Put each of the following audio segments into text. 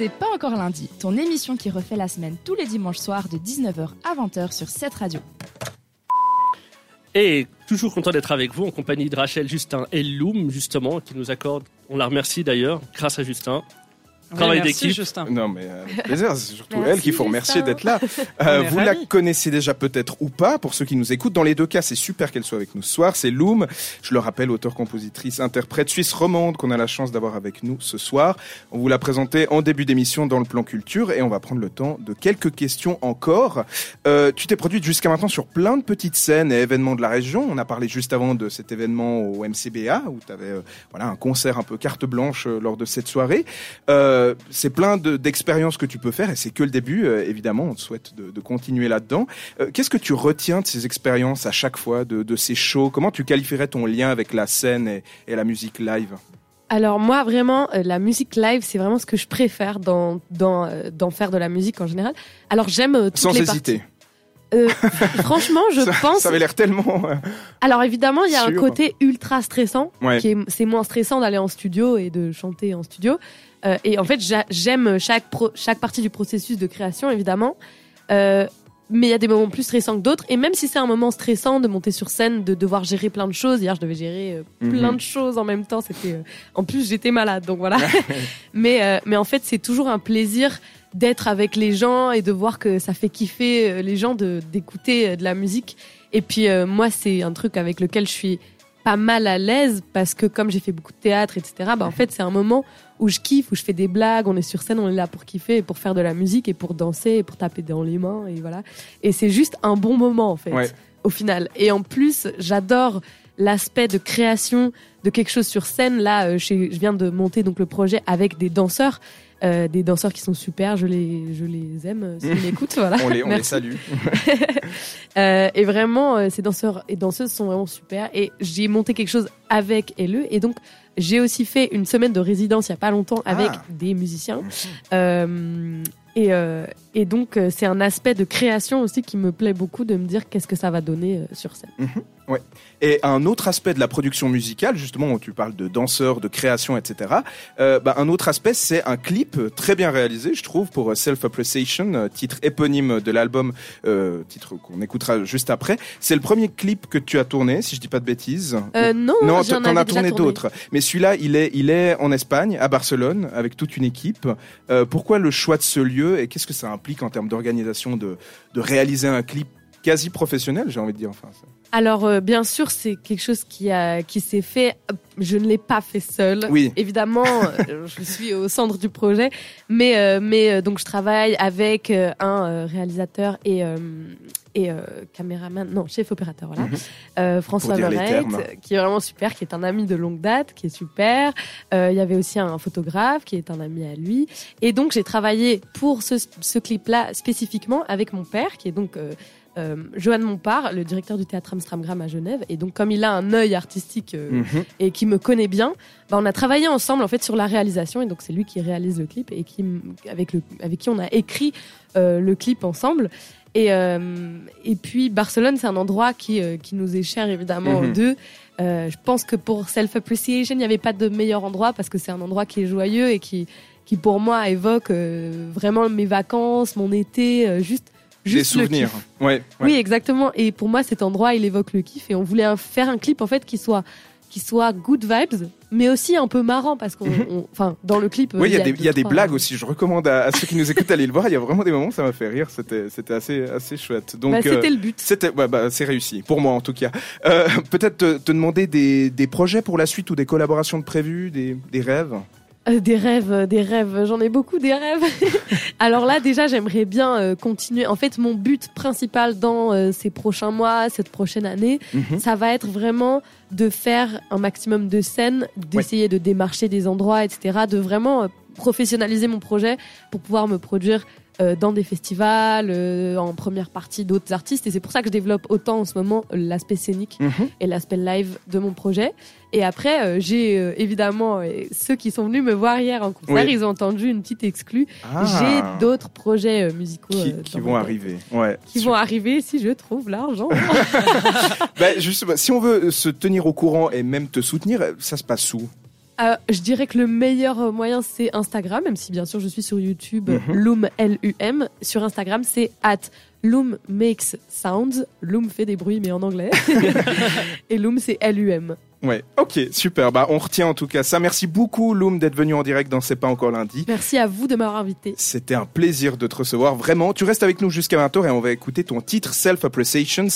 C'est pas encore lundi, ton émission qui refait la semaine tous les dimanches soirs de 19h à 20h sur cette radio. Et toujours content d'être avec vous en compagnie de Rachel, Justin et Loom, justement, qui nous accorde, on la remercie d'ailleurs, grâce à Justin, Travail d'équipe. Non, mais euh, plaisir. C'est surtout elle qu'il faut remercier d'être là. Euh, vous la connaissez déjà peut-être ou pas. Pour ceux qui nous écoutent, dans les deux cas, c'est super qu'elle soit avec nous ce soir. C'est Loom. Je le rappelle, auteur, compositrice, interprète suisse romande qu'on a la chance d'avoir avec nous ce soir. On vous l'a présenté en début d'émission dans le plan culture et on va prendre le temps de quelques questions encore. Euh, tu t'es produite jusqu'à maintenant sur plein de petites scènes et événements de la région. On a parlé juste avant de cet événement au MCBA où tu avais euh, voilà un concert un peu carte blanche euh, lors de cette soirée. Euh, euh, c'est plein d'expériences que tu peux faire et c'est que le début. Euh, évidemment, on te souhaite de, continuer là-dedans. Euh, qu'est-ce que tu retiens de ces expériences à chaque fois, de, ces shows? Comment tu qualifierais ton lien avec la scène et, la musique live? Alors moi vraiment la musique live c'est vraiment ce que je préfère dans dans dans faire de la musique en général. Alors j'aime toutes Sans les hésiter. franchement, je pense. Ça avait l'air tellement. Alors évidemment, il y a un côté ultra stressant. Qui c'est moins stressant d'aller en studio et de chanter en studio. Euh, et en fait, j'aime chaque, chaque partie du processus de création, évidemment. Euh, mais il y a des moments plus stressants que d'autres. Et même si c'est un moment stressant de monter sur scène, de devoir gérer plein de choses. Hier, je devais gérer euh, plein mhm. de choses en même temps. C'était, euh, en plus, j'étais malade, donc voilà. mais, euh, mais en fait, c'est toujours un plaisir d'être avec les gens et de voir que ça fait kiffer les gens de d'écouter de la musique. Et puis moi, c'est un truc avec lequel je suis pas mal à l'aise parce que comme j'ai fait beaucoup de théâtre, etc. Bah en fait, c'est un moment où je kiffe, où je fais des blagues, on est sur scène, on est là pour kiffer, et pour faire de la musique et pour danser et pour taper dans les mains et voilà. Et c'est juste un bon moment en fait, au final. Et en plus, j'adore l'aspect de création de quelque chose sur scène. Là, euh, je viens de monter donc le projet avec des danseurs. Euh, des danseurs qui sont super, je les, je les aime euh, s'ils m'écoutent, voilà. on, les, on les salue. euh, et vraiment, ces danseurs et danseuses sont vraiment super. Et j'ai monté quelque chose avec LE, et donc j'ai aussi fait une semaine de résidence il y a pas longtemps avec ah. des musiciens. Et, et, donc, euh, c'est un aspect de création aussi qui me plaît beaucoup de me dire qu'est-ce que ça va donner euh, sur scène. Mhm. ouais. Et un autre aspect de la production musicale, justement, où tu parles de danseurs, de création, etc. Euh, bah, un autre aspect, c'est un clip très bien réalisé, je trouve, pour Self Appreciation, titre éponyme de l'album, euh, titre qu'on écoutera juste après. C'est le premier clip que tu as tourné, si je dis pas de bêtises. Euh, non, non, t'en as tourné, d'autres. Mais celui-là, il est, il est en Espagne, à Barcelone, avec toute une équipe. Pourquoi le choix de ce lieu et qu'est-ce que ça en termes d'organisation de réaliser un clip quasi professionnel, j'ai envie de dire. Enfin, alors euh, bien sûr, c'est quelque chose qui a qui s'est fait. Je ne l'ai pas fait seul. Oui. Évidemment, euh, je suis au centre du projet, mais euh, mais donc je travaille avec un réalisateur et et caméraman, non chef opérateur, voilà, mhm. François Verreit, qui est vraiment super, qui est un ami de longue date, qui est super. Il y avait aussi un photographe qui est un ami à lui, et donc j'ai travaillé pour ce, ce clip-là spécifiquement avec mon père, qui est donc euh, Johan Montpart, le directeur du théâtre Amstramgram à Genève, et donc comme il a un œil artistique euh, mhm. et qui me connaît bien, bah, on a travaillé ensemble en fait sur la réalisation, et donc c'est lui qui réalise le clip et qui avec le avec qui on a écrit euh, le clip ensemble. Et euh, et puis Barcelone, c'est un endroit qui qui nous est cher évidemment mhm. deux. je pense que pour self appreciation, il n'y avait pas de meilleur endroit parce que c'est un endroit qui est joyeux et qui qui pour moi évoque vraiment mes vacances, mon été, juste Juste des souvenirs. Ouais, Oui, exactement. Et pour moi, cet endroit, il évoque le kiff. Et on voulait faire un clip en fait qui soit qui soit good vibes, mais aussi un peu marrant parce qu'on, mhm. enfin, dans le clip. Oui, il y a, des, y a des blagues aussi. Je recommande à, ceux qui nous écoutent d'aller le voir. Il y a vraiment des moments, ça m'a fait rire. C'était, c'était assez, assez chouette. Donc, bah, c'était euh, le but. C'était, bah, c'est réussi pour moi en tout cas. Euh, peut-être te, te, demander des, des projets pour la suite ou des collaborations de prévues, des, des rêves? Euh, des rêves, euh, des rêves. J'en ai beaucoup des rêves. Alors là, déjà, j'aimerais bien euh, continuer. En fait, mon but principal dans ces prochains mois, cette prochaine année, mhm. ça va être vraiment de faire un maximum de scènes, d'essayer de démarcher des endroits, etc., de vraiment professionnaliser mon projet pour pouvoir me produire euh, dans des festivals, euh, en première partie d'autres artistes. Et c'est pour ça que je développe autant en ce moment l'aspect scénique mhm. et l'aspect live de mon projet. Et après, euh, j'ai évidemment ceux qui sont venus me voir hier en concert, ils ont entendu une petite exclue. Ah. J'ai d'autres projets musicaux qui, vont arriver. Ouais. Qui vont arriver si je trouve l'argent. ben, justement, si on veut se tenir au courant et même te soutenir, ça se passe où? Euh, Je dirais que le meilleur moyen, c'est Instagram, même si bien sûr je suis sur YouTube, mhm. Loom, L-U-M. Sur Instagram, c'est at Loom makes sounds. Loom fait des bruits, mais en anglais. Et Loom, c'est L-U-M. Ouais, ok, super. Bah, on retient en tout cas ça. Merci beaucoup, Loom, d'être venu en direct dans C'est pas encore lundi. Merci à vous de m'avoir invité. C'était un plaisir de te recevoir. Vraiment, tu restes avec nous jusqu'à 20h et on va écouter ton titre Self Appreciations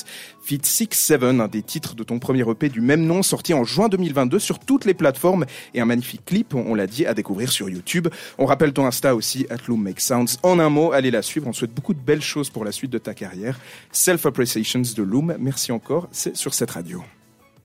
Fit 6-7, un des titres de ton premier EP du même nom, sorti en juin 2022 sur toutes les plateformes et un magnifique clip, on l'a dit, à découvrir sur YouTube. On rappelle ton Insta aussi, at Loom Make Sounds. En un mot, allez la suivre. On souhaite beaucoup de belles choses pour la suite de ta carrière. Self Appreciations de Loom. Merci encore. C'est sur cette radio.